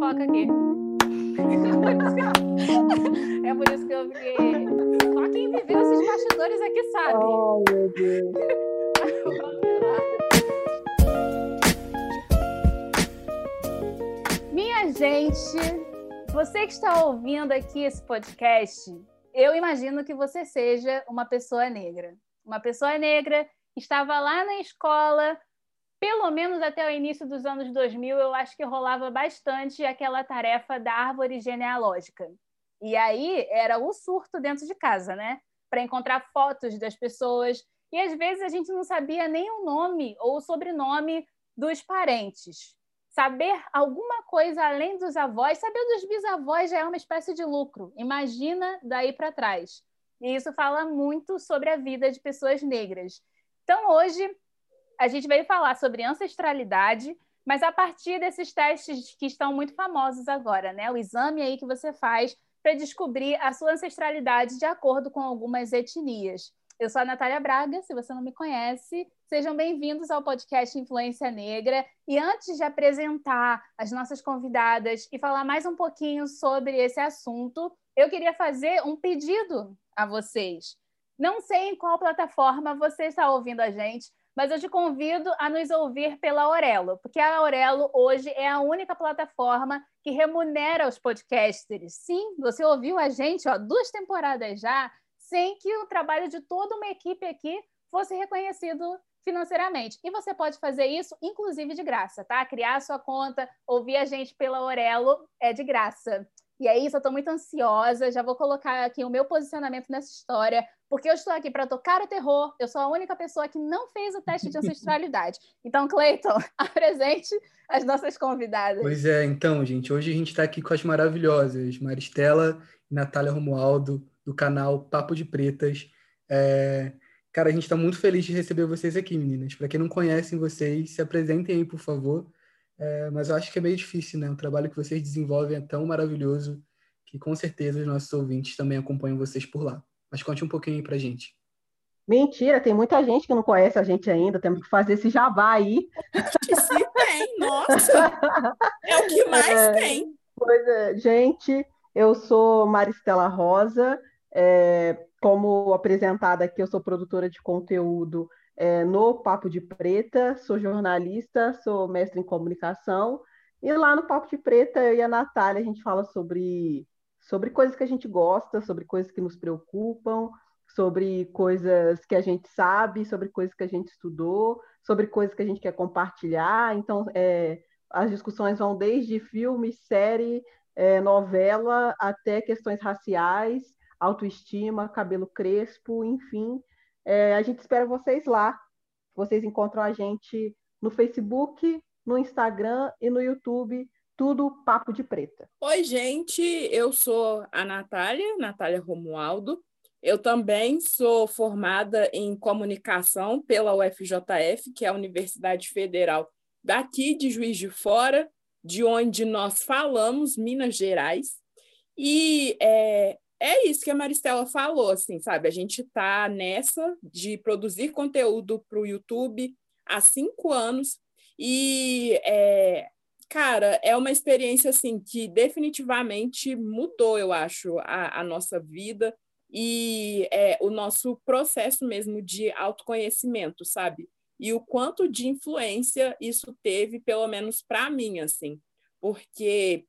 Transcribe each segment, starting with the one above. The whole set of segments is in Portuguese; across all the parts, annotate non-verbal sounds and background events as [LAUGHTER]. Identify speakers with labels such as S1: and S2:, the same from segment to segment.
S1: fofoca aqui. [LAUGHS] é por isso que eu fiquei. Só quem viveu esses bastidores aqui sabe.
S2: Oh, meu Deus.
S1: Minha gente, você que está ouvindo aqui esse podcast, eu imagino que você seja uma pessoa negra. Uma pessoa negra que estava lá na escola pelo menos até o início dos anos 2000, eu acho que rolava bastante aquela tarefa da árvore genealógica. E aí era o surto dentro de casa, né? Para encontrar fotos das pessoas. E às vezes a gente não sabia nem o nome ou o sobrenome dos parentes. Saber alguma coisa além dos avós, saber dos bisavós já é uma espécie de lucro. Imagina daí para trás. E isso fala muito sobre a vida de pessoas negras. Então, hoje, a gente veio falar sobre ancestralidade, mas a partir desses testes que estão muito famosos agora, né? O exame aí que você faz para descobrir a sua ancestralidade de acordo com algumas etnias. Eu sou a Natália Braga, se você não me conhece, sejam bem-vindos ao podcast Influência Negra. E antes de apresentar as nossas convidadas e falar mais um pouquinho sobre esse assunto, eu queria fazer um pedido a vocês. Não sei em qual plataforma você está ouvindo a gente, mas eu te convido a nos ouvir pela Aurelo, porque a Aurelo hoje é a única plataforma que remunera os podcasters. Sim, você ouviu a gente, ó, duas temporadas já, sem que o trabalho de toda uma equipe aqui fosse reconhecido financeiramente. E você pode fazer isso, inclusive, de graça, tá? Criar sua conta, ouvir a gente pela Aurelo é de graça. E é isso, eu estou muito ansiosa. Já vou colocar aqui o meu posicionamento nessa história, porque eu estou aqui para tocar o terror. Eu sou a única pessoa que não fez o teste de [LAUGHS] ancestralidade. Então, Cleiton, [LAUGHS] apresente as nossas convidadas.
S3: Pois é, então, gente, hoje a gente está aqui com as maravilhosas Maristela e Natália Romualdo, do canal Papo de Pretas. É... Cara, a gente está muito feliz de receber vocês aqui, meninas. Para quem não conhecem vocês, se apresentem aí, por favor. É, mas eu acho que é meio difícil, né? O trabalho que vocês desenvolvem é tão maravilhoso que com certeza os nossos ouvintes também acompanham vocês por lá. Mas conte um pouquinho aí pra gente.
S2: Mentira, tem muita gente que não conhece a gente ainda, temos que fazer esse jabá aí. [LAUGHS]
S4: Se tem, nossa! É o que mais é, tem.
S2: Pois é, gente, eu sou Maristela Rosa, é, como apresentada aqui, eu sou produtora de conteúdo é, no Papo de Preta, sou jornalista, sou mestre em comunicação, e lá no Papo de Preta, eu e a Natália, a gente fala sobre, sobre coisas que a gente gosta, sobre coisas que nos preocupam, sobre coisas que a gente sabe, sobre coisas que a gente estudou, sobre coisas que a gente quer compartilhar. Então, é, as discussões vão desde filme, série, é, novela, até questões raciais, autoestima, cabelo crespo, enfim. É, a gente espera vocês lá. Vocês encontram a gente no Facebook, no Instagram e no YouTube, tudo Papo de Preta.
S4: Oi, gente, eu sou a Natália, Natália Romualdo. Eu também sou formada em comunicação pela UFJF, que é a Universidade Federal daqui de Juiz de Fora, de onde nós falamos, Minas Gerais. E é, é isso que a Maristela falou, assim, sabe? A gente está nessa de produzir conteúdo para o YouTube há cinco anos e, é, cara, é uma experiência, assim, que definitivamente mudou, eu acho, a, a nossa vida e é, o nosso processo mesmo de autoconhecimento, sabe? E o quanto de influência isso teve, pelo menos para mim, assim, porque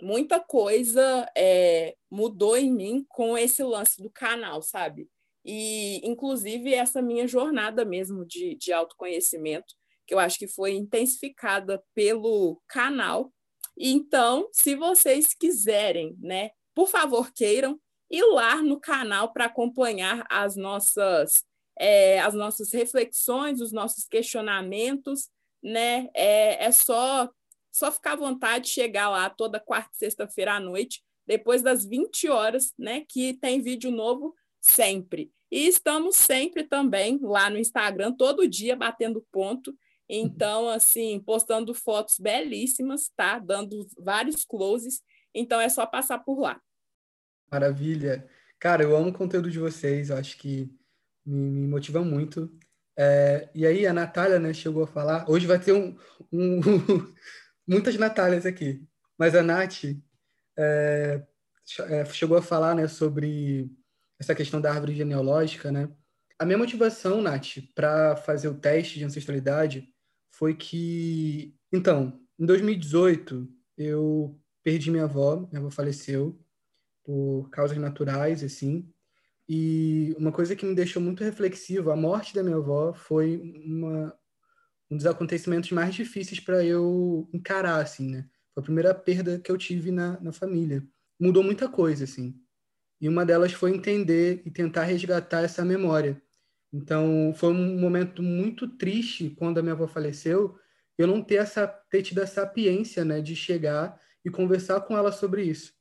S4: muita coisa é, mudou em mim com esse lance do canal, sabe? E, inclusive, essa minha jornada mesmo de, de autoconhecimento, que eu acho que foi intensificada pelo canal. Então, se vocês quiserem, né, por favor, queiram ir lá no canal para acompanhar as nossas, é, as nossas reflexões, os nossos questionamentos, né? É, é só só ficar à vontade, chegar lá toda quarta e sexta-feira à noite, depois das 20 horas, né? Que tem vídeo novo sempre. E estamos sempre também lá no Instagram, todo dia batendo ponto. Então, assim, postando fotos belíssimas, tá? Dando vários closes. Então, é só passar por lá.
S3: Maravilha. Cara, eu amo o conteúdo de vocês, eu acho que me, me motiva muito. É, e aí, a Natália, né, chegou a falar. Hoje vai ter um, um, muitas Natálias aqui. Mas a Nath é, é, chegou a falar né, sobre essa questão da árvore genealógica, né? A minha motivação, Nath, para fazer o teste de ancestralidade foi que, então, em 2018, eu perdi minha avó, minha avó faleceu por causas naturais, assim, e uma coisa que me deixou muito reflexivo, a morte da minha avó foi uma, um dos acontecimentos mais difíceis para eu encarar, assim, né? Foi a primeira perda que eu tive na, na família. Mudou muita coisa, assim. E uma delas foi entender e tentar resgatar essa memória. Então, foi um momento muito triste quando a minha avó faleceu, eu não ter essa ter tido a sapiência, né, de chegar e conversar com ela sobre isso.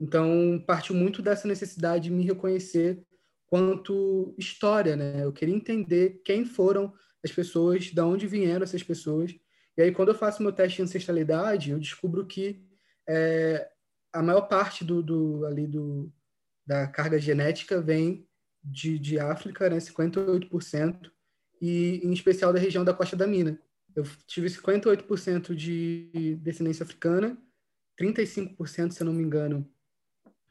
S3: Então, partiu muito dessa necessidade de me reconhecer quanto história, né? Eu queria entender quem foram as pessoas, de onde vieram essas pessoas. E aí, quando eu faço meu teste de ancestralidade, eu descubro que é, a maior parte do, do, ali do, da carga genética vem de, de África, né? 58%, e em especial da região da Costa da Mina. Eu tive 58% de descendência africana, 35%, se eu não me engano,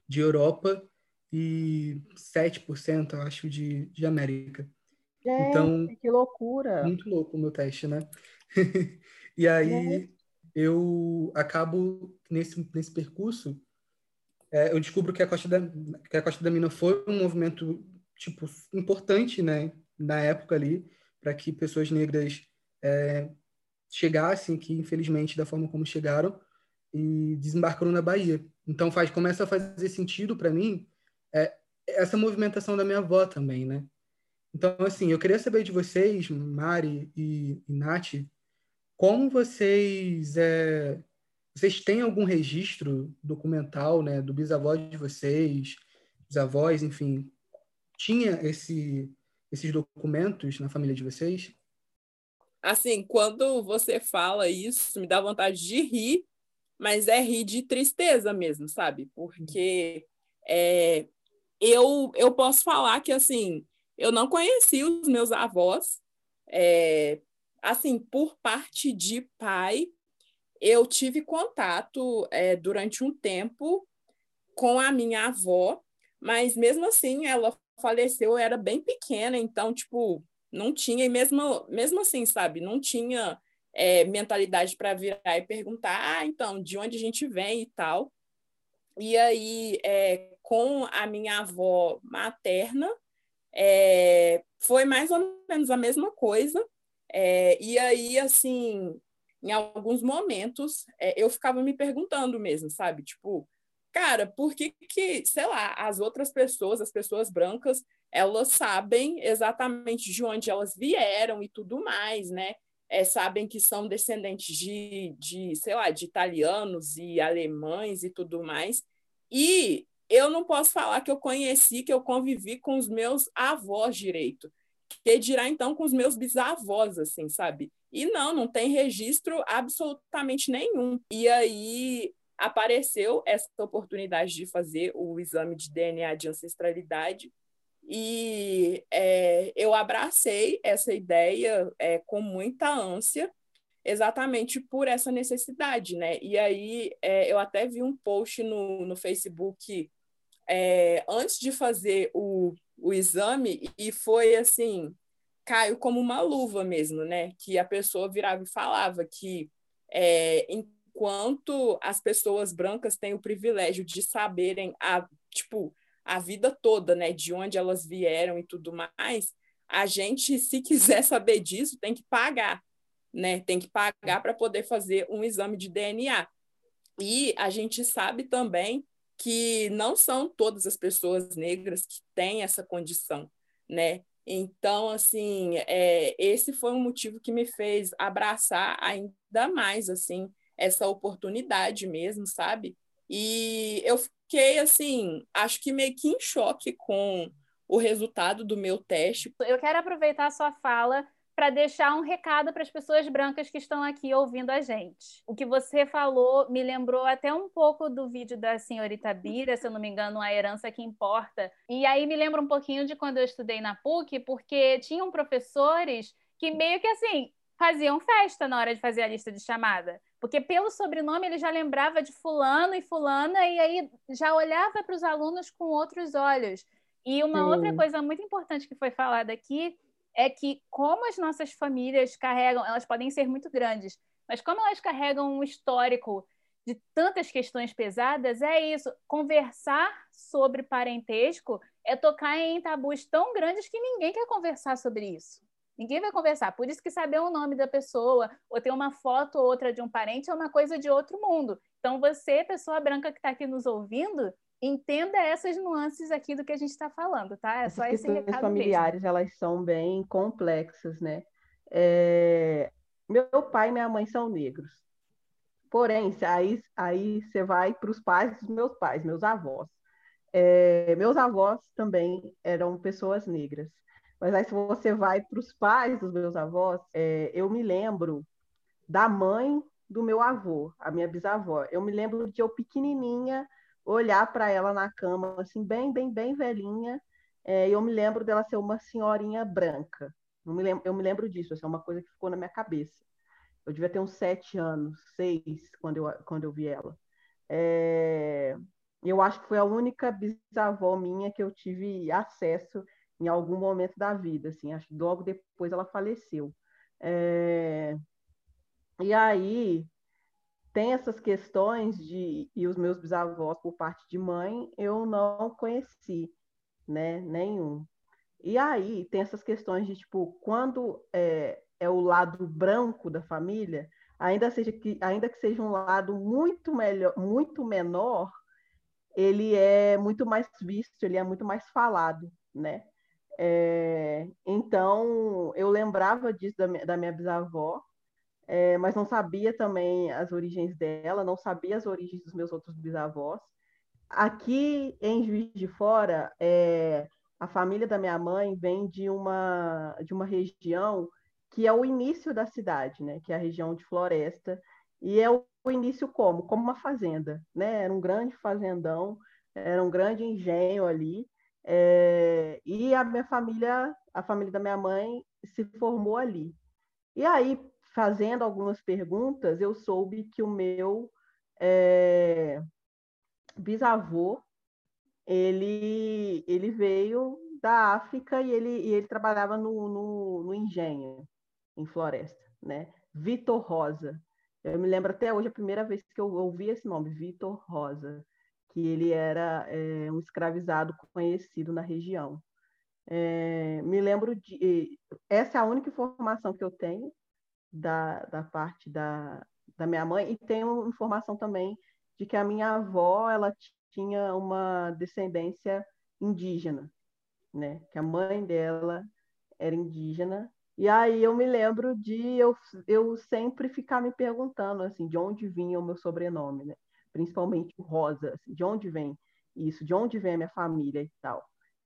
S3: de Europa e 7%, eu acho, de, de América.
S2: Gente, então, que loucura!
S3: Muito louco o meu teste, né? [LAUGHS] e aí Gente. eu acabo nesse, nesse percurso, é, eu descubro que a, Costa da, que a Costa da Mina foi um movimento tipo importante, né, na época ali, para que pessoas negras é, chegassem aqui, infelizmente, da forma como chegaram, e desembarcaram na Bahia. Então faz começa a fazer sentido para mim é, essa movimentação da minha avó também, né? Então assim, eu queria saber de vocês, Mari e, e Nath, como vocês é, vocês têm algum registro documental, né, do bisavó de vocês, dos avós, enfim, tinha esse esses documentos na família de vocês?
S4: Assim, quando você fala isso, me dá vontade de rir, mas é rir de tristeza mesmo, sabe? Porque é, eu, eu posso falar que, assim, eu não conheci os meus avós, é, assim, por parte de pai, eu tive contato é, durante um tempo com a minha avó, mas mesmo assim ela faleceu, eu era bem pequena, então, tipo, não tinha, e mesmo, mesmo assim, sabe, não tinha é, mentalidade para virar e perguntar, ah, então, de onde a gente vem e tal. E aí, é, com a minha avó materna, é, foi mais ou menos a mesma coisa. É, e aí, assim, em alguns momentos, é, eu ficava me perguntando mesmo, sabe? Tipo, cara, por que que, sei lá, as outras pessoas, as pessoas brancas, elas sabem exatamente de onde elas vieram e tudo mais, né? é, sabem que são descendentes de, de, sei lá, de italianos e alemães e tudo mais. E eu não posso falar que eu conheci, que eu convivi com os meus avós direito. Que dirá então com os meus bisavós, assim, sabe? E não, não tem registro absolutamente nenhum. E aí apareceu essa oportunidade de fazer o exame de DNA de ancestralidade e é, eu abracei essa ideia é, com muita ânsia, exatamente por essa necessidade, né? E aí é, eu até vi um post no, no Facebook é, antes de fazer o, o exame e foi assim, caiu como uma luva mesmo, né? Que a pessoa virava e falava que é, enquanto as pessoas brancas têm o privilégio de saberem a, tipo, a vida toda, né, de onde elas vieram e tudo mais, a gente, se quiser saber disso, tem que pagar, né? Tem que pagar para poder fazer um exame de DNA. E a gente sabe também que não são todas as pessoas negras que têm essa condição, né? Então, assim, é, esse foi um motivo que me fez abraçar ainda mais, assim, essa oportunidade mesmo, sabe? E eu fiquei, assim, acho que meio que em choque com o resultado do meu teste.
S1: Eu quero aproveitar a sua fala para deixar um recado para as pessoas brancas que estão aqui ouvindo a gente. O que você falou me lembrou até um pouco do vídeo da senhorita Bira, se eu não me engano, A Herança que Importa. E aí me lembra um pouquinho de quando eu estudei na PUC, porque tinham professores que meio que assim faziam festa na hora de fazer a lista de chamada. Porque pelo sobrenome ele já lembrava de fulano e fulana e aí já olhava para os alunos com outros olhos. E uma Sim. outra coisa muito importante que foi falada aqui é que como as nossas famílias carregam, elas podem ser muito grandes, mas como elas carregam um histórico de tantas questões pesadas, é isso. Conversar sobre parentesco é tocar em tabus tão grandes que ninguém quer conversar sobre isso. Ninguém vai conversar. Por isso que saber o nome da pessoa ou ter uma foto ou outra de um parente é uma coisa de outro mundo. Então, você, pessoa branca que está aqui nos ouvindo, entenda essas nuances aqui do que a gente está falando, tá? É só Essas esse recado
S2: familiares,
S1: mesmo.
S2: elas são bem complexas, né? É... Meu pai e minha mãe são negros. Porém, aí, aí você vai para os pais dos meus pais, meus avós. É... Meus avós também eram pessoas negras. Mas aí, se você vai para os pais dos meus avós, é, eu me lembro da mãe do meu avô, a minha bisavó. Eu me lembro de eu pequenininha olhar para ela na cama, assim, bem, bem, bem velhinha. É, eu me lembro dela ser uma senhorinha branca. Eu me lembro, eu me lembro disso, assim, é uma coisa que ficou na minha cabeça. Eu devia ter uns sete anos, seis, quando eu, quando eu vi ela. É, eu acho que foi a única bisavó minha que eu tive acesso em algum momento da vida, assim, acho que logo depois ela faleceu. É... E aí tem essas questões de e os meus bisavós por parte de mãe eu não conheci, né, nenhum. E aí tem essas questões de tipo quando é, é o lado branco da família, ainda seja que ainda que seja um lado muito melhor, muito menor, ele é muito mais visto, ele é muito mais falado, né? É, então, eu lembrava disso da da minha bisavó, é, mas não sabia também as origens dela, não sabia as origens dos meus outros bisavós. Aqui em Juiz de Fora, é, a família da minha mãe vem de uma, de uma região que é o início da cidade, né? que é a região de Floresta, e é o, início como? Como uma fazenda, né? Era um grande fazendão, era um grande engenho ali, é, e a minha família, a família da minha mãe, se formou ali. E aí, fazendo algumas perguntas, eu soube que o meu é, bisavô ele, ele veio da África e ele, e ele trabalhava no, no, no engenho, em floresta, né? Vitor Rosa. Eu me lembro até hoje a primeira vez que eu ouvi esse nome, Vitor Rosa que ele era é, um escravizado conhecido na região. É, me lembro de. Essa é a única informação que eu tenho da, da parte da, da minha mãe, e tenho informação também de que a minha avó ela tinha uma descendência indígena, né? Que a mãe dela era indígena. E aí eu me lembro de eu, eu sempre ficar me perguntando assim, de onde vinha o meu sobrenome, né? principalmente o rosa, assim, de onde vem isso, de onde vem a minha família e tal.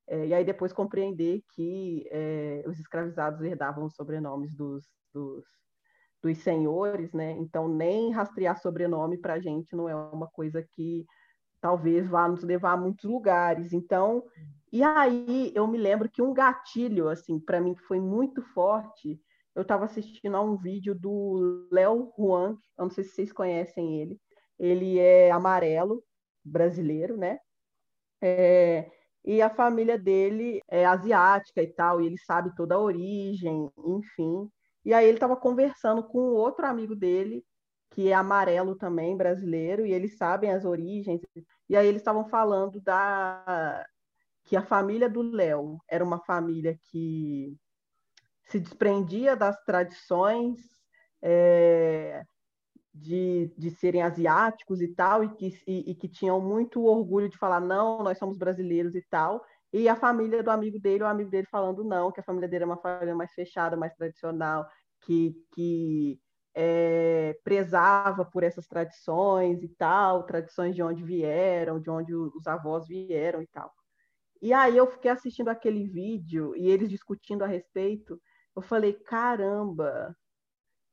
S2: É, e aí depois compreender que é, os escravizados herdavam os sobrenomes dos, dos, dos senhores, né? Então nem rastrear sobrenome para a gente não é uma coisa que talvez vá nos levar a muitos lugares. Então, e aí eu me lembro que um gatilho, assim, para mim que foi muito forte, eu estava assistindo a um vídeo do Léo Huang, eu não sei se vocês conhecem ele, ele é amarelo, brasileiro, né? É, e a família dele é asiática e tal, e ele sabe toda a origem, enfim. E aí ele estava conversando com outro amigo dele, que é amarelo também, brasileiro, e eles sabem as origens. E aí eles estavam falando da que a família do Léo era uma família que se desprendia das tradições é, de, de serem asiáticos e tal, e que, e, e, que tinham muito orgulho de falar, não, nós somos brasileiros e tal, e a família do amigo dele, o amigo dele falando não, que a família dele é uma família mais fechada, mais tradicional, que, que é, prezava por essas tradições e tal, tradições de onde vieram, de onde os avós vieram e tal. E aí eu fiquei assistindo aquele vídeo e eles discutindo a respeito, eu falei, caramba,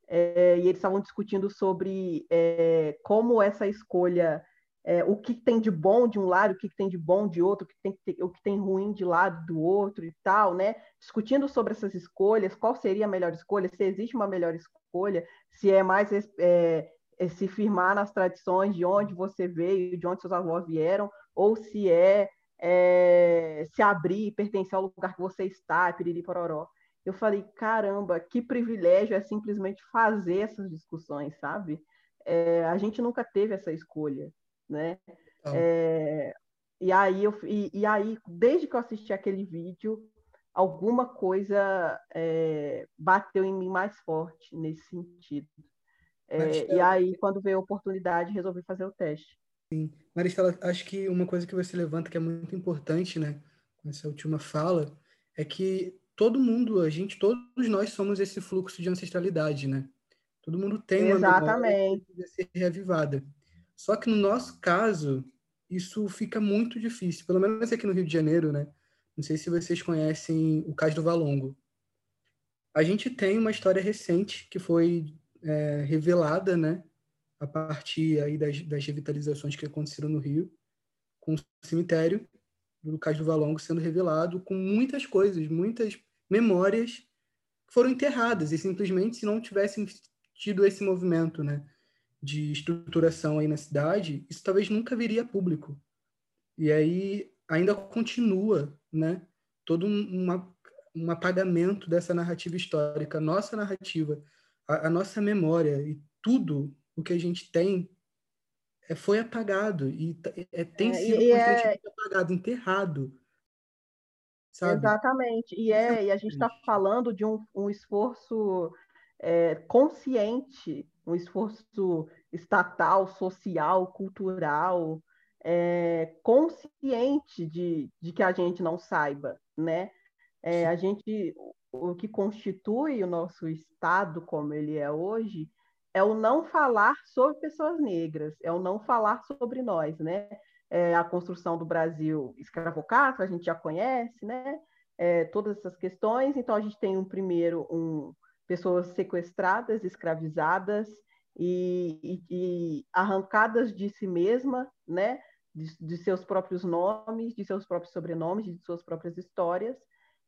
S2: é, e eles estavam discutindo sobre é, como essa escolha é, o que tem de bom de um lado, o que tem de bom de outro, o que tem, o que tem ruim de lado do outro e tal, né? Discutindo sobre essas escolhas, qual seria a melhor escolha, se existe uma melhor escolha, se é mais é, é se firmar nas tradições de onde você veio, de onde seus avós vieram, ou se é, é se abrir, pertencer ao lugar que você está, piriri pororó. Eu falei, caramba, que privilégio é simplesmente fazer essas discussões, sabe? É, a gente nunca teve essa escolha né? É, e, aí eu, e, e, aí, desde que eu assisti aquele vídeo, alguma coisa é, bateu em mim mais forte nesse sentido. É, e aí, quando veio a oportunidade, resolvi fazer o teste.
S3: Sim. Maristela, acho que uma coisa que você levanta que é muito importante, né, com essa última fala, é que todo mundo, a gente, todos nós somos esse fluxo de ancestralidade, né? Todo mundo tem uma
S2: Exatamente.
S3: memória que ser reavivada. Só que no nosso caso, isso fica muito difícil, pelo menos aqui no Rio de Janeiro, né? Não sei se vocês conhecem o Cais do Valongo. A gente tem uma história recente que foi é, revelada, né? A partir aí das, das revitalizações que aconteceram no Rio, com o cemitério do Cais do Valongo sendo revelado, com muitas coisas, muitas memórias que foram enterradas, e simplesmente se não tivessem tido esse movimento, né? De estruturação aí na cidade, isso talvez nunca viria a público. E aí ainda continua, né, todo um, uma, um apagamento dessa narrativa histórica, nossa narrativa, a, a, nossa memória e tudo o que a gente tem é, foi apagado e é, tem é, sido é constantemente é... apagado, enterrado. Sabe?
S2: Exatamente. E, é, e a gente está falando de um, um esforço é, consciente um esforço estatal, social, cultural, é, consciente de, de que a gente não saiba, né? É, a gente, o que constitui o nosso Estado como ele é hoje, é o não falar sobre pessoas negras, é o não falar sobre nós, né? É a construção do Brasil escravocrata, a gente já conhece, né? É, todas essas questões. Então, a gente tem um primeiro um, pessoas sequestradas, escravizadas e, e, e arrancadas de si mesma, né? De, de, seus próprios nomes, de seus próprios sobrenomes, de suas próprias histórias.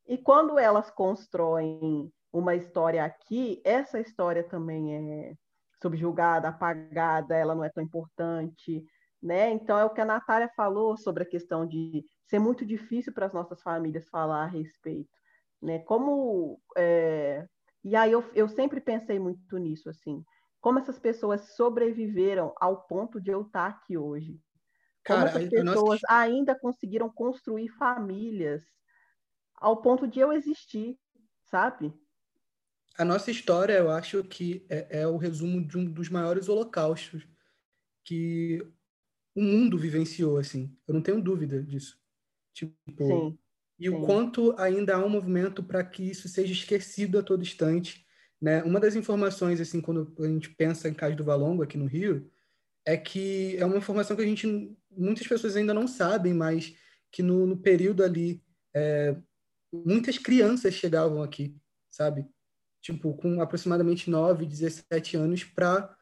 S2: E quando elas constroem uma história aqui, essa história também é subjugada, apagada, ela não é tão importante, né? Então é o que a Natália falou sobre a questão de ser muito difícil para as nossas famílias falar a respeito, né? Como é, e aí eu, eu sempre pensei muito nisso, assim, como essas pessoas sobreviveram ao ponto de eu estar aqui hoje. Como Cara, essas pessoas nossa... ainda conseguiram construir famílias ao ponto de eu existir, sabe?
S3: A nossa história, eu acho que é, é o resumo de um dos maiores holocaustos que o mundo vivenciou, assim. Eu não tenho dúvida disso. Tipo, Sim. E Sim. o quanto ainda há um movimento para que isso seja esquecido a todo instante. Né? Uma das informações, assim, quando a gente pensa em Cais do Valongo, aqui no Rio, é que é uma informação que a gente, muitas pessoas ainda não sabem, mas que no, no período ali, é, muitas crianças chegavam aqui, sabe? Tipo, com aproximadamente 9, 17 anos para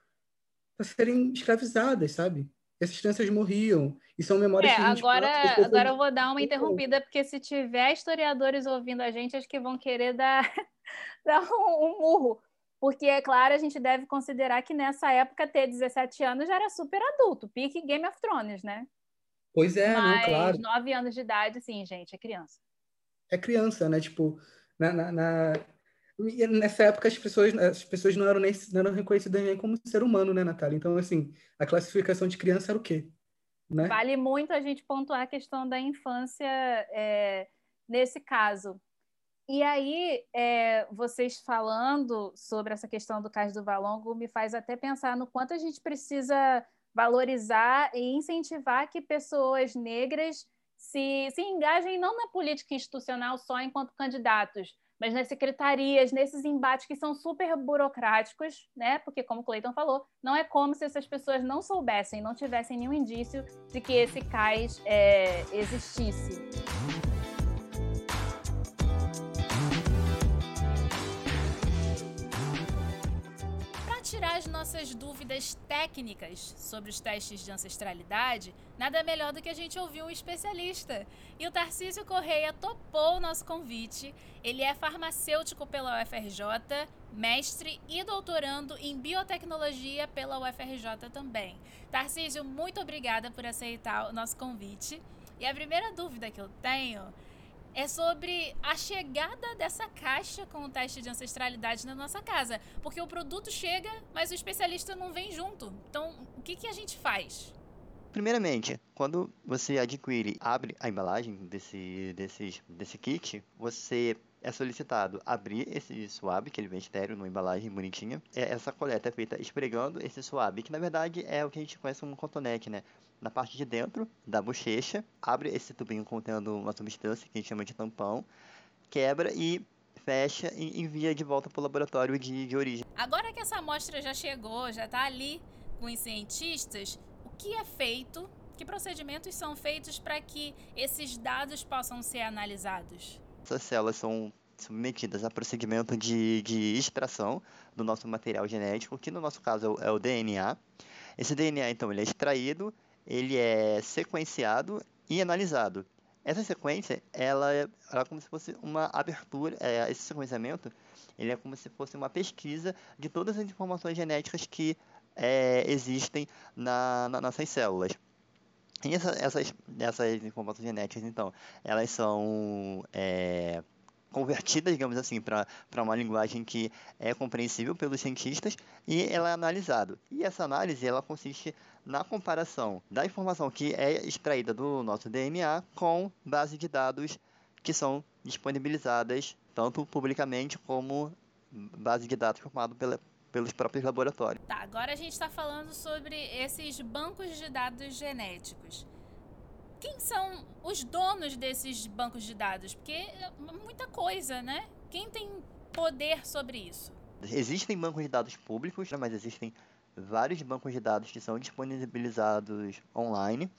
S3: serem escravizadas, sabe? Essas crianças morriam. E são memórias
S1: é,
S3: que a gente
S1: agora, passa, agora eu vou dar uma interrompida, porque se tiver historiadores ouvindo a gente, acho que vão querer dar, [LAUGHS] dar um, um, murro. Porque, é claro, a gente deve considerar que nessa época ter 17 anos já era super adulto, pique Game of Thrones, né?
S3: Pois é,
S1: Mas
S3: claro.
S1: 9 anos de idade, sim, gente, é criança.
S3: É criança, né? Tipo, na, na, na e nessa época as pessoas, as pessoas não eram nem não eram reconhecidas nem como ser humano, né, Natália? Então, assim, a classificação de criança era o quê? Né?
S1: Vale muito a gente pontuar a questão da infância é, nesse caso. E aí, é, vocês falando sobre essa questão do Cais do Valongo me faz até pensar no quanto a gente precisa valorizar e incentivar que pessoas negras se, se engajem não na política institucional só enquanto candidatos, mas nas secretarias, nesses embates que são super burocráticos, né? Porque, como o Cleiton falou, não é como se essas pessoas não soubessem, não tivessem nenhum indício de que esse cais é, existisse. As nossas dúvidas técnicas sobre os testes de ancestralidade, nada melhor do que a gente ouvir um especialista. E o Tarcísio Correia topou o nosso convite. Ele é farmacêutico pela UFRJ, mestre e doutorando em biotecnologia pela UFRJ também. Tarcísio, muito obrigada por aceitar o nosso convite. E a primeira dúvida que eu tenho é sobre a chegada dessa caixa com o teste de ancestralidade na nossa casa. Porque o produto chega, mas o especialista não vem junto. Então, o que, que a gente faz?
S5: Primeiramente, quando você adquire, abre a embalagem desse, desse, desse kit, você é solicitado abrir esse suave, que ele vem estéreo numa embalagem bonitinha. É, essa coleta é feita esfregando esse suave, que na verdade é o que a gente conhece como cotonete, né? Na parte de dentro da bochecha, abre esse tubinho contendo uma substância que a gente chama de tampão, quebra e fecha e envia de volta para o laboratório de, de origem.
S1: Agora que essa amostra já chegou, já está ali com os cientistas, o que é feito? Que procedimentos são feitos para que esses dados possam ser analisados?
S5: Essas células são submetidas a procedimento de, de extração do nosso material genético, que no nosso caso é o DNA. Esse DNA, então, ele é extraído, ele é sequenciado e analisado. Essa sequência, ela é, ela é como se fosse uma abertura, é, esse sequenciamento, ele é como se fosse uma pesquisa de todas as informações genéticas que é, existem na, na, nossas células. E essa, essas, essas informações genéticas, então, elas são é, convertidas, digamos assim, para uma linguagem que é compreensível pelos cientistas e ela é analisada. E essa análise ela consiste na comparação da informação que é extraída do nosso DNA com base de dados que são disponibilizadas tanto publicamente como base de dados formada pela, pelos próprios laboratórios.
S1: Tá, agora a gente está falando sobre esses bancos de dados genéticos. Quem são os donos desses bancos de dados? Porque é muita coisa, né? Quem tem poder sobre isso?
S5: Existem bancos de dados públicos, né, mas existem vários bancos de dados que são disponibilizados online.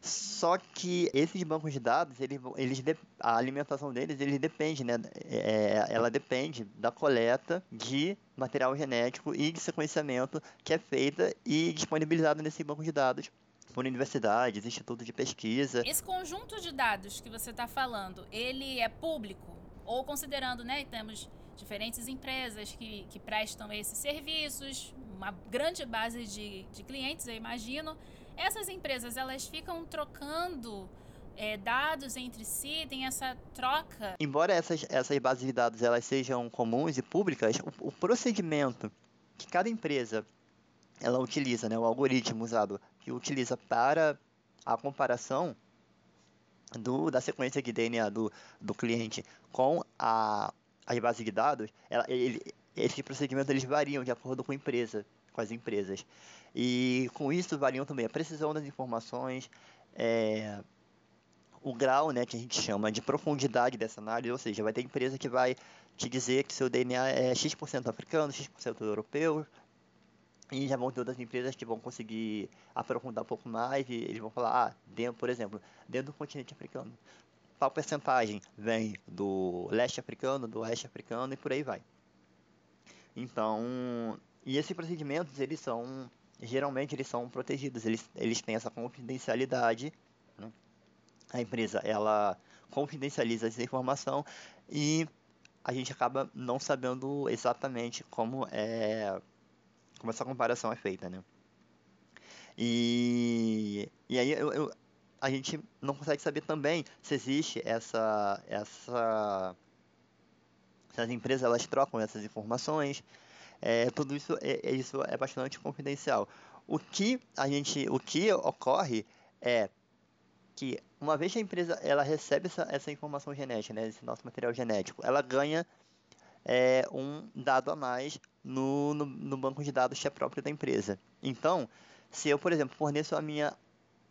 S5: Só que esses bancos de dados, eles, eles a alimentação deles, eles depende, né? É, ela depende da coleta de material genético e de sequenciamento que é feita e disponibilizada nesse banco de dados por universidades, institutos de pesquisa.
S1: Esse conjunto de dados que você está falando, ele é público? Ou considerando, né, temos diferentes empresas que, que prestam esses serviços, uma grande base de, de clientes, eu imagino. Essas empresas, elas ficam trocando é, dados entre si, tem essa troca.
S5: Embora essas, essas bases de dados elas sejam comuns e públicas, o, o procedimento que cada empresa ela utiliza, né, o algoritmo usado que utiliza para a comparação do, da sequência de DNA do, do cliente com a, as bases de dados, ela, ele, esses procedimentos eles variam de acordo com a empresa, com as empresas. E com isso variam também a precisão das informações, é, o grau né, que a gente chama de profundidade dessa análise, ou seja, vai ter empresa que vai te dizer que seu DNA é X% africano, X% europeu, e já vão ter outras empresas que vão conseguir aprofundar um pouco mais e eles vão falar, ah, dentro, por exemplo, dentro do continente africano, qual percentagem vem do leste africano, do oeste africano e por aí vai. Então, e esses procedimentos, eles são, geralmente eles são protegidos, eles, eles têm essa confidencialidade, né? a empresa, ela confidencializa essa informação e a gente acaba não sabendo exatamente como é como essa comparação é feita, né? E, e aí eu, eu, a gente não consegue saber também se existe essa essa se as empresas elas trocam essas informações é, tudo isso é, é, isso é bastante confidencial o que a gente o que ocorre é que uma vez que a empresa ela recebe essa, essa informação genética né, esse nosso material genético ela ganha é, um dado a mais no, no, no banco de dados que é próprio da empresa. Então, se eu, por exemplo, forneço a minha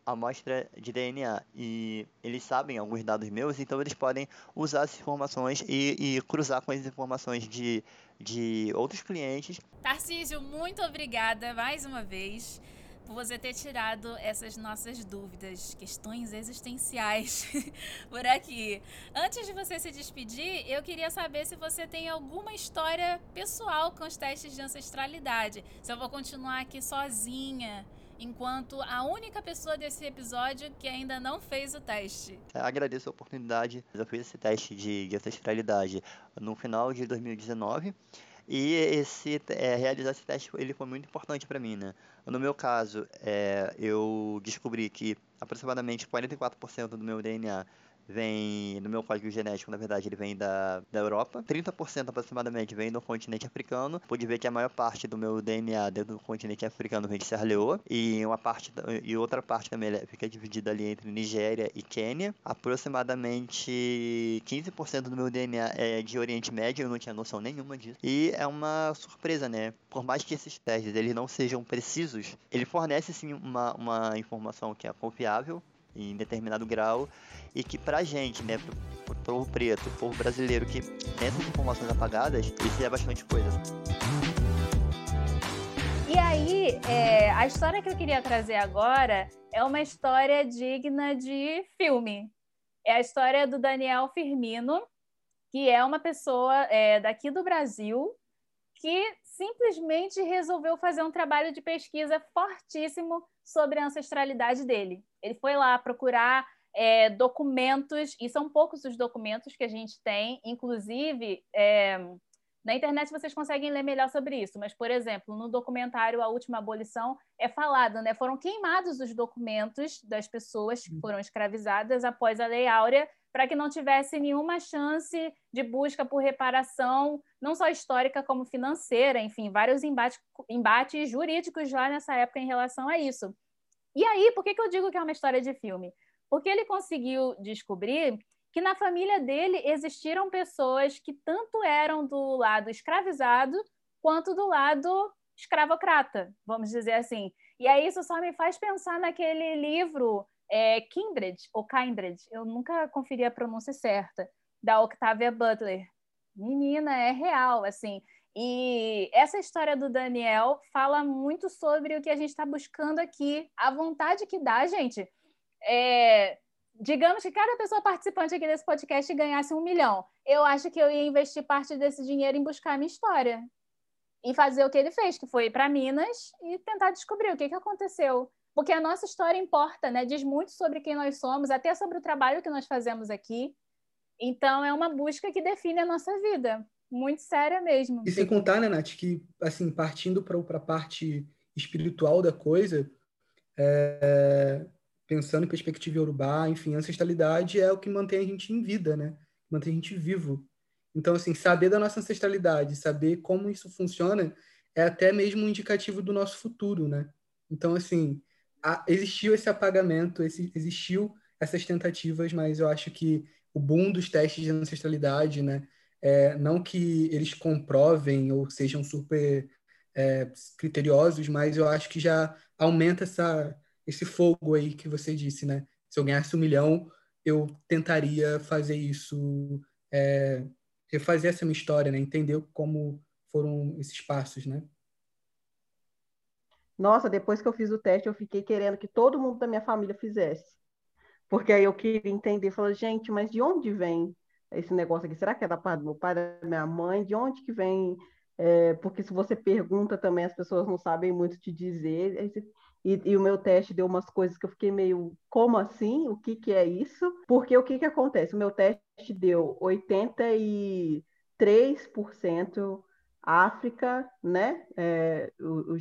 S5: amostra de DNA e eles sabem alguns dados meus, então eles podem usar essas informações e, e, cruzar com as informações de, de outros clientes.
S1: Tarcísio, muito obrigada mais uma vez. Por você ter tirado essas nossas dúvidas, questões existenciais [LAUGHS] por aqui. Antes de você se despedir, eu queria saber se você tem alguma história pessoal com os testes de ancestralidade. Se eu vou continuar aqui sozinha, enquanto a única pessoa desse episódio que ainda não fez o teste.
S5: agradeço a oportunidade. Eu fiz esse teste de, de ancestralidade no final de 2019 e esse é, realizar esse teste ele foi muito importante para mim, né? No meu caso, é, eu descobri que aproximadamente 44% do meu DNA vem no meu código genético, na verdade, ele vem da, da Europa. 30% aproximadamente vem do continente africano. Pude ver que a maior parte do meu DNA dentro do continente africano vem de Serra Leoa e uma parte e outra parte também fica dividida ali entre Nigéria e Quênia. Aproximadamente 15% do meu DNA é de Oriente Médio, eu não tinha noção nenhuma disso. E é uma surpresa, né? Por mais que esses testes eles não sejam precisos, ele fornece sim uma, uma informação que é confiável em determinado grau e que pra gente, né, pro, povo preto, povo brasileiro que tem essas informações apagadas, isso é bastante coisa.
S1: E aí, é, a história que eu queria trazer agora é uma história digna de filme. É a história do Daniel Firmino, que é uma pessoa é, daqui do Brasil que simplesmente resolveu fazer um trabalho de pesquisa fortíssimo sobre a ancestralidade dele. Ele foi lá procurar é, documentos, e são poucos os documentos que a gente tem, inclusive. É, na internet vocês conseguem ler melhor sobre isso, mas, por exemplo, no documentário A Última Abolição é falado, né? Foram queimados os documentos das pessoas que foram escravizadas após a Lei Áurea para que não tivesse nenhuma chance de busca por reparação, não só histórica como financeira, enfim, vários embates, embates jurídicos lá nessa época em relação a isso. E aí, por que, que eu digo que é uma história de filme? Porque ele conseguiu descobrir que na família dele existiram pessoas que tanto eram do lado escravizado quanto do lado escravocrata, vamos dizer assim. E aí isso só me faz pensar naquele livro é, Kindred, ou Kindred, eu nunca conferi a pronúncia certa, da Octavia Butler. Menina, é real, assim. E essa história do Daniel fala muito sobre o que a gente está buscando aqui, a vontade que dá, gente. É, digamos que cada pessoa participante aqui desse podcast ganhasse um milhão. Eu acho que eu ia investir parte desse dinheiro em buscar a minha história. E fazer o que ele fez, que foi ir para Minas e tentar descobrir o que, que aconteceu. Porque a nossa história importa, né? Diz muito sobre quem nós somos, até sobre o trabalho que nós fazemos aqui. Então, é uma busca que define a nossa vida. Muito séria mesmo.
S3: E sem contar, né, Nath, que, assim, partindo para a parte espiritual da coisa, é, pensando em perspectiva urubá, enfim, ancestralidade é o que mantém a gente em vida, né? Mantém a gente vivo. Então, assim, saber da nossa ancestralidade, saber como isso funciona, é até mesmo um indicativo do nosso futuro, né? Então, assim, a, existiu esse apagamento, esse, existiu essas tentativas, mas eu acho que o boom dos testes de ancestralidade, né? É, não que eles comprovem ou sejam super é, criteriosos, mas eu acho que já aumenta essa esse fogo aí que você disse, né? Se eu ganhasse um milhão, eu tentaria fazer isso, é, refazer essa minha história, né? Entender como foram esses passos, né?
S2: Nossa, depois que eu fiz o teste, eu fiquei querendo que todo mundo da minha família fizesse. Porque aí eu queria entender, falar, gente, mas de onde vem esse negócio aqui? Será que é da parte do meu pai, da minha mãe? De onde que vem? É, porque se você pergunta também, as pessoas não sabem muito te dizer. E, e, o meu teste deu umas coisas que eu fiquei meio, como assim? O que, que é isso? Porque o que, que acontece? O meu teste deu 83% África, né? É, o, o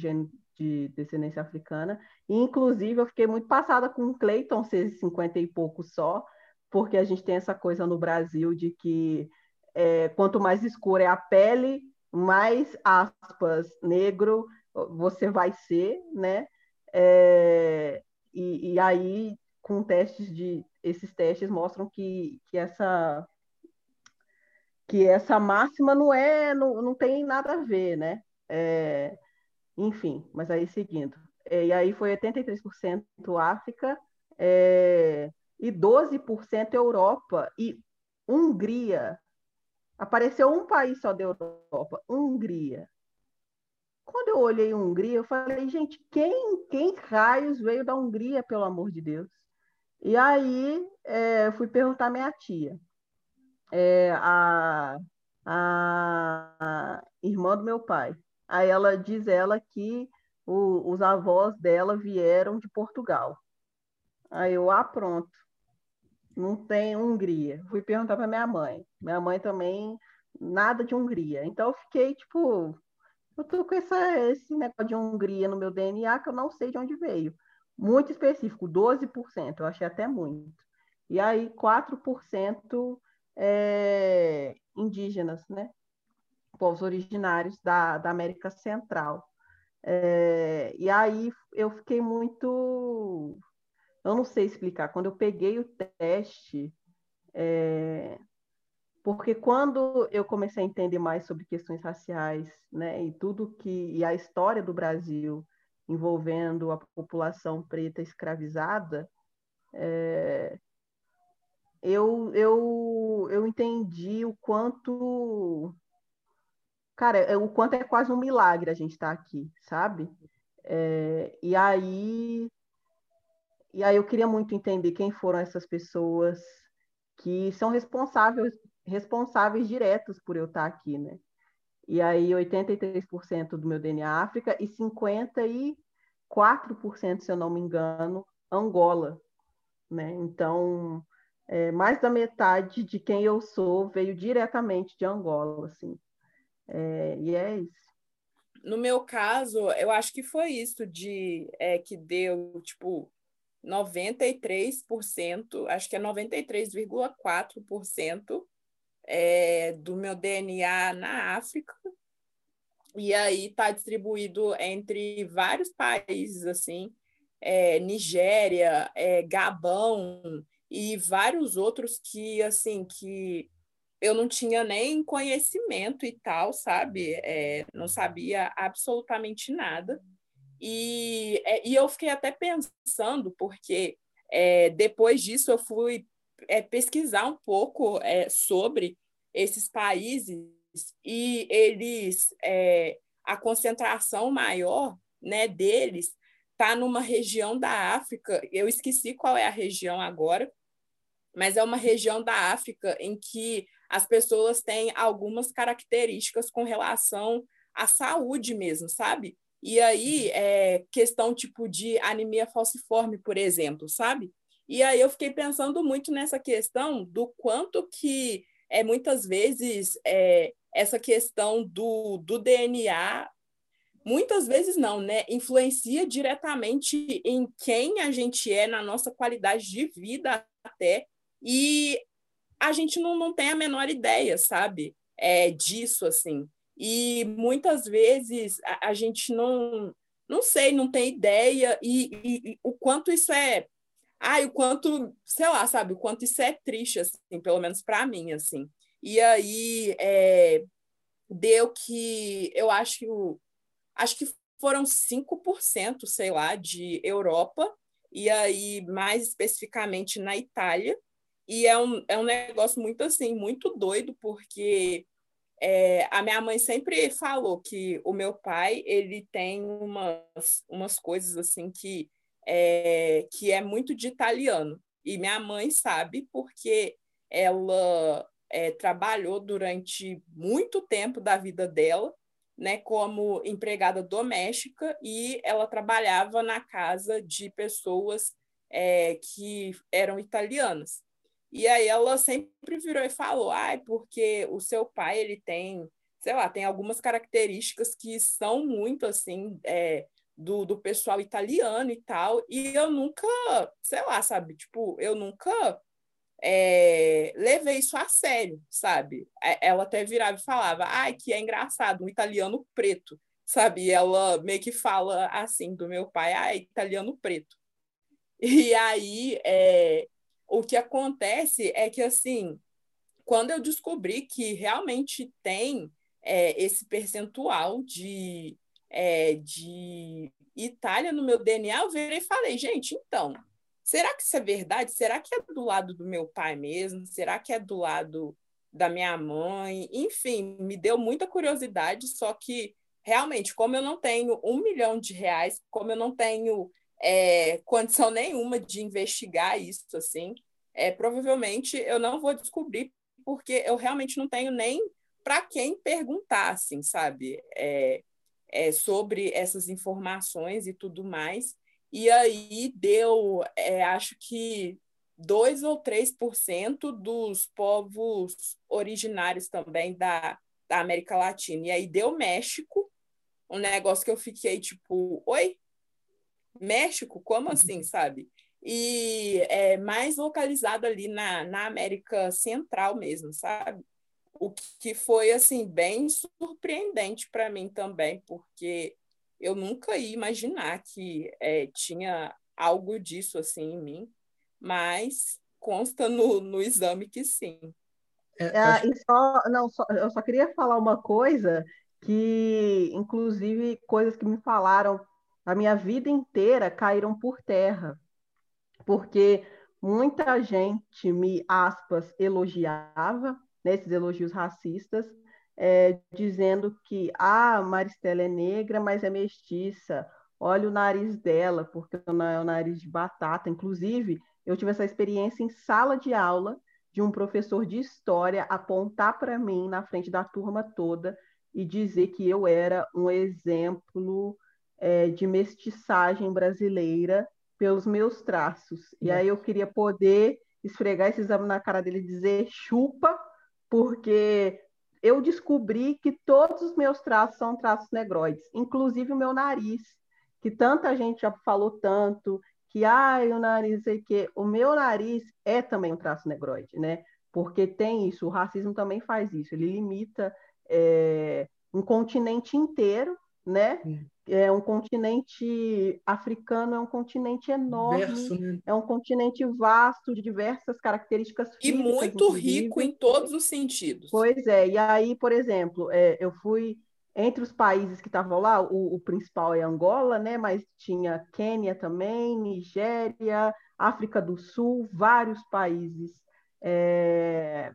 S2: de descendência africana. E, inclusive, eu fiquei muito passada com o Clayton ser 50 e pouco só, porque a gente tem essa coisa no Brasil de que é, quanto mais escura é a pele, mais aspas negro você vai ser, né? É, e, e, aí, com testes de. Esses testes mostram que, que essa que essa máxima não é, não, não tem nada a ver, né? É, enfim, mas aí seguindo. É, e aí foi 83% África é, e 12% Europa e Hungria. Apareceu um país só da Europa, Hungria. Quando eu olhei Hungria, eu falei, gente, quem, quem raios veio da Hungria, pelo amor de Deus? E aí é, fui perguntar à minha tia, é, a, a irmã do meu pai. Aí ela diz ela que o, os avós dela vieram de Portugal. Aí eu, ah, pronto. Não tem Hungria. Fui perguntar para minha mãe. Minha mãe também, nada de Hungria. Então eu fiquei, tipo, eu tô com essa, esse negócio de Hungria no meu DNA que eu não sei de onde veio. Muito específico, 12%, eu achei até muito. E aí, 4% é, indígenas, né? Povos originários da, da América Central. É, e aí eu fiquei muito. Eu não sei explicar. Quando eu peguei o teste, é, porque quando eu comecei a entender mais sobre questões raciais, né, e tudo que e a história do Brasil envolvendo a população preta escravizada, é, eu, eu, eu entendi o quanto cara, é, o quanto é quase um milagre a gente estar tá aqui, sabe? É, e aí, e aí eu queria muito entender quem foram essas pessoas que são responsáveis responsáveis diretos por eu estar aqui, né? E aí 83% do meu DNA África e 54%, se eu não me engano, Angola, né? Então, é, mais da metade de quem eu sou veio diretamente de Angola, assim. É, e é isso.
S4: No meu caso, eu acho que foi isso de é, que deu, tipo, 93%, acho que é 93,4% é, do meu DNA na África, e aí está distribuído entre vários países, assim, é, Nigéria, é, Gabão e vários outros que, assim, que eu não tinha nem conhecimento e tal, sabe? É, não sabia absolutamente nada. E, é, e eu fiquei até pensando, porque é, depois disso eu fui é, pesquisar um pouco é, sobre esses países e eles é, a concentração maior né, deles está numa região da África. Eu esqueci qual é a região agora, mas é uma região da África em que as pessoas têm algumas características com relação à saúde mesmo, sabe? E aí, é questão tipo de anemia falciforme, por exemplo, sabe? E aí eu fiquei pensando muito nessa questão do quanto que é muitas vezes é, essa questão do, do DNA, muitas vezes não, né? Influencia diretamente em quem a gente é, na nossa qualidade de vida até, e a gente não, não tem a menor ideia, sabe? É, disso, assim. E muitas vezes a, a gente não, não sei, não tem ideia, e, e, e o quanto isso é ai, o quanto, sei lá, sabe, o quanto isso é triste, assim, pelo menos para mim, assim. E aí é, deu que eu acho acho que foram 5%, sei lá, de Europa, e aí mais especificamente na Itália. E é um, é um negócio muito assim, muito doido, porque é, a minha mãe sempre falou que o meu pai ele tem umas, umas coisas assim que é, que é muito de italiano. E minha mãe sabe porque ela é, trabalhou durante muito tempo da vida dela né, como empregada doméstica e ela trabalhava na casa de pessoas é, que eram italianas. E aí ela sempre virou e falou, ai, porque o seu pai ele tem, sei lá, tem algumas características que são muito assim é, do, do pessoal italiano e tal, e eu nunca, sei lá, sabe, tipo, eu nunca é, levei isso a sério, sabe? É, ela até virava e falava, ai, que é engraçado, um italiano preto, sabe? Ela meio que fala assim do meu pai, ai, italiano preto. E aí, é, o que acontece é que, assim, quando eu descobri que realmente tem é, esse percentual de é, de Itália no meu DNA, eu virei e falei, gente, então, será que isso é verdade? Será que é do lado do meu pai mesmo? Será que é do lado da minha mãe? Enfim, me deu muita curiosidade, só que realmente, como eu não tenho um milhão de reais, como eu não tenho é, condição nenhuma de investigar isso, assim, é, provavelmente eu não vou descobrir, porque eu realmente não tenho nem para quem perguntar, assim, sabe? É, é, sobre essas informações e tudo mais. E aí deu, é, acho que 2 ou 3% dos povos originários também da, da América Latina. E aí deu México, um negócio que eu fiquei tipo, oi? México? Como assim, sabe? E é mais localizado ali na, na América Central mesmo, sabe? O que foi, assim, bem surpreendente para mim também, porque eu nunca ia imaginar que é, tinha algo disso, assim, em mim, mas consta no, no exame que sim.
S2: É, é, e só, não, só, eu só queria falar uma coisa que, inclusive, coisas que me falaram a minha vida inteira caíram por terra, porque muita gente me, aspas, elogiava, nesses né, elogios racistas, é, dizendo que ah, Maristela é negra, mas é mestiça. Olha o nariz dela, porque não é o nariz de batata. Inclusive, eu tive essa experiência em sala de aula de um professor de história apontar para mim na frente da turma toda e dizer que eu era um exemplo é, de mestiçagem brasileira pelos meus traços. E aí eu queria poder esfregar esse exame na cara dele e dizer chupa, porque eu descobri que todos os meus traços são traços negroides, inclusive o meu nariz, que tanta gente já falou tanto, que ai, o nariz sei que o meu nariz é também um traço negroide, né? Porque tem isso, o racismo também faz isso, ele limita é, um continente inteiro, né? É um continente africano, é um continente enorme, Verso, né? é um continente vasto de diversas características
S4: e muito rico em todos os sentidos.
S2: Pois é, e aí, por exemplo, é, eu fui entre os países que estavam lá, o, o, principal é Angola, né? Mas tinha Quênia também, Nigéria, África do Sul, vários países é,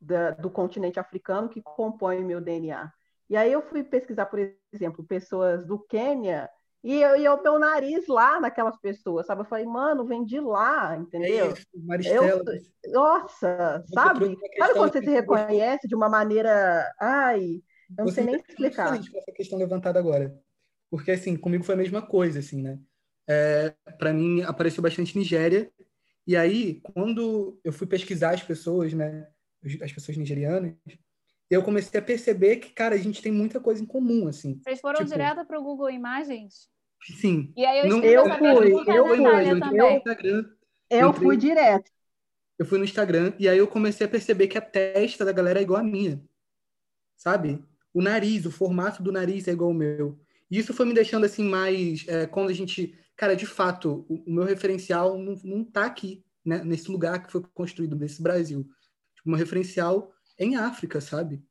S2: da, do continente africano que compõem o meu DNA. E aí eu fui pesquisar, por exemplo, pessoas do Quênia e eu ia o meu nariz lá naquelas pessoas, sabe? Eu falei, mano, vem de lá, entendeu? É isso,
S3: Maristela.
S2: Eu, nossa, sabe? Sabe quando você se reconhece de uma maneira. Ai, eu não sei nem explicar.
S3: com essa questão levantada agora. Porque, assim, comigo foi a mesma coisa, assim, né? É, para mim, apareceu bastante Nigéria. E aí, quando eu fui pesquisar as pessoas, né? As pessoas nigerianas, eu comecei a perceber que, cara, a gente tem muita coisa em comum, assim.
S1: Vocês foram tipo, direto para o Google Imagens?
S3: Sim.
S1: E aí eu,
S2: não, eu fui, eu fui, eu,
S1: também.
S2: Instagram, eu entrei, fui direto.
S3: Eu fui no Instagram e aí eu comecei a perceber que a testa da galera é igual a minha, sabe? o nariz, o formato do nariz é igual ao meu. E isso foi me deixando assim mais. É, quando a gente. Cara, de fato, o, o meu referencial não, não tá aqui, né, nesse lugar que foi construído, nesse Brasil. Tipo, meu referencial em África, sabe?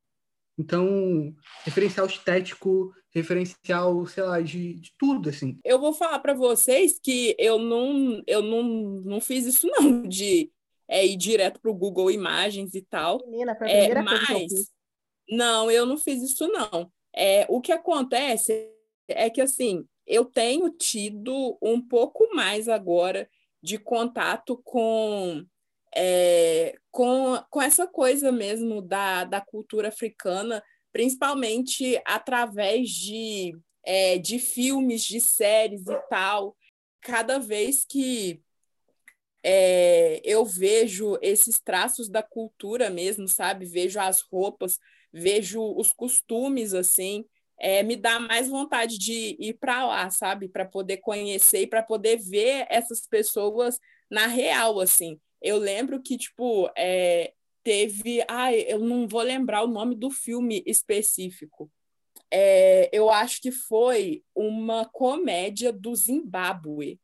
S3: Então, referencial estético, referencial, sei lá, de, de tudo, assim.
S4: Eu vou falar para vocês que eu não, eu não, não fiz isso, não, [LAUGHS] de é, ir direto para o Google Imagens e tal.
S2: Menina, foi a primeira é, coisa
S4: mas, não, eu não fiz isso, não. É, o que acontece é que, assim, eu tenho tido um pouco mais agora de contato com, é, com, com essa coisa mesmo da, da cultura africana, principalmente através de, é, de filmes, de séries e tal. Cada vez que é, eu vejo esses traços da cultura mesmo, sabe? Vejo as roupas, vejo os costumes assim, é, me dá mais vontade de ir para lá, sabe? Para poder conhecer e para poder ver essas pessoas na real, assim. Eu lembro que, tipo, é, teve. Ai, eu não vou lembrar o nome do filme específico. É, eu acho que foi uma comédia do Zimbábue.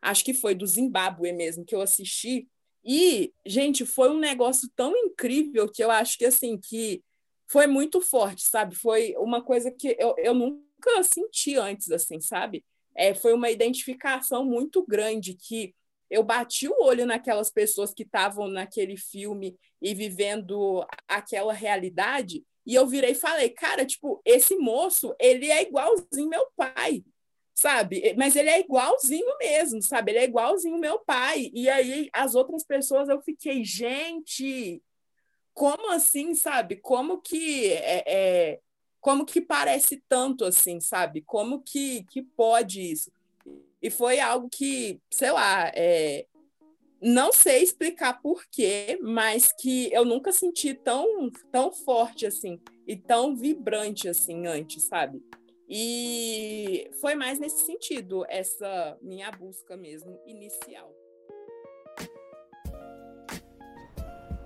S4: Acho que foi do Zimbábue mesmo que eu assisti. E, gente, foi um negócio tão incrível que eu acho que assim que foi muito forte, sabe? Foi uma coisa que eu, eu nunca senti antes, assim, sabe? É, foi uma identificação muito grande que eu bati o olho naquelas pessoas que estavam naquele filme e vivendo aquela realidade, E eu virei e falei, cara, tipo, esse moço, ele é igualzinho meu pai, sabe? Mas ele é igualzinho mesmo, sabe? Ele é igualzinho meu pai. E aí as outras pessoas eu fiquei, gente, como assim, sabe? Como que é, é como que parece tanto assim, sabe? Como que, que pode isso? E foi algo que, sei lá, é, não sei explicar porquê, mas que eu nunca senti tão, tão forte assim e tão vibrante assim antes, sabe? E foi mais nesse sentido, essa minha busca mesmo inicial.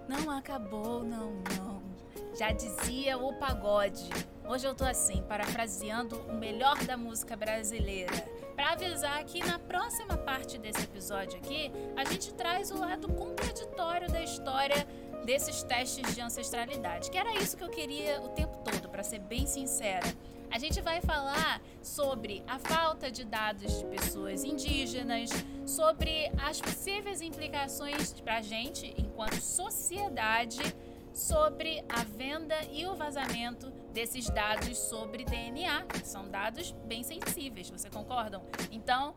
S1: Não acabou, não, não. Já dizia o pagode. Hoje eu tô assim, parafraseando o melhor da música brasileira para avisar que na próxima parte desse episódio aqui, a gente traz o lado contraditório da história desses testes de ancestralidade, que era isso que eu queria o tempo todo, para ser bem sincera. A gente vai falar sobre a falta de dados de pessoas indígenas, sobre as possíveis implicações para a gente, enquanto sociedade, sobre a venda e o vazamento desses dados sobre DNA, são dados bem sensíveis, você concordam? Então,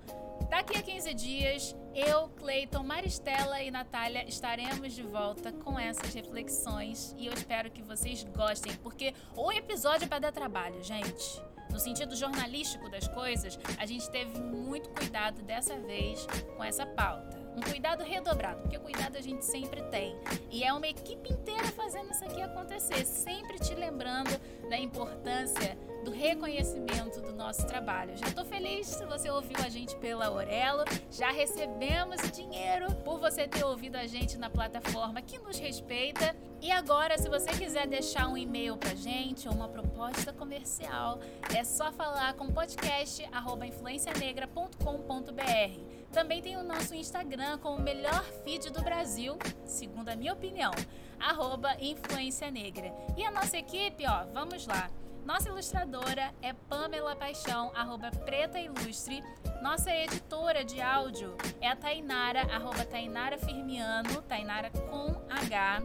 S1: daqui a 15 dias, eu, Cleiton, Maristela e Natália estaremos de volta com essas reflexões e eu espero que vocês gostem, porque o episódio é para dar trabalho, gente. No sentido jornalístico das coisas, a gente teve muito cuidado dessa vez com essa pauta um cuidado redobrado, porque cuidado a gente sempre tem. E é uma equipe inteira fazendo isso aqui acontecer, sempre te lembrando da importância do reconhecimento do nosso trabalho. Já estou feliz se você ouviu a gente pela Aurelo, já recebemos dinheiro por você ter ouvido a gente na plataforma que nos respeita. E agora, se você quiser deixar um e-mail para gente ou uma proposta comercial, é só falar com podcast@influencianegra.com.br. Também tem o nosso Instagram com o melhor feed do Brasil, segundo a minha opinião, arroba Influência Negra. E a nossa equipe, ó, vamos lá. Nossa ilustradora é Pamela Paixão, arroba Preta Ilustre. Nossa editora de áudio é a Tainara, arroba Tainara Firmiano, Tainara com H.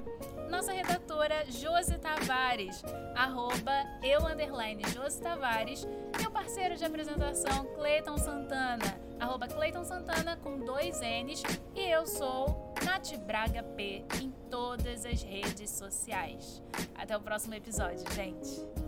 S1: Nossa redatora, Josi Tavares, arroba eu, underline Josi Tavares. Meu parceiro de apresentação, Cleiton Santana, arroba Cleiton Santana com dois N's. E eu sou Nath Braga P em todas as redes sociais. Até o próximo episódio, gente.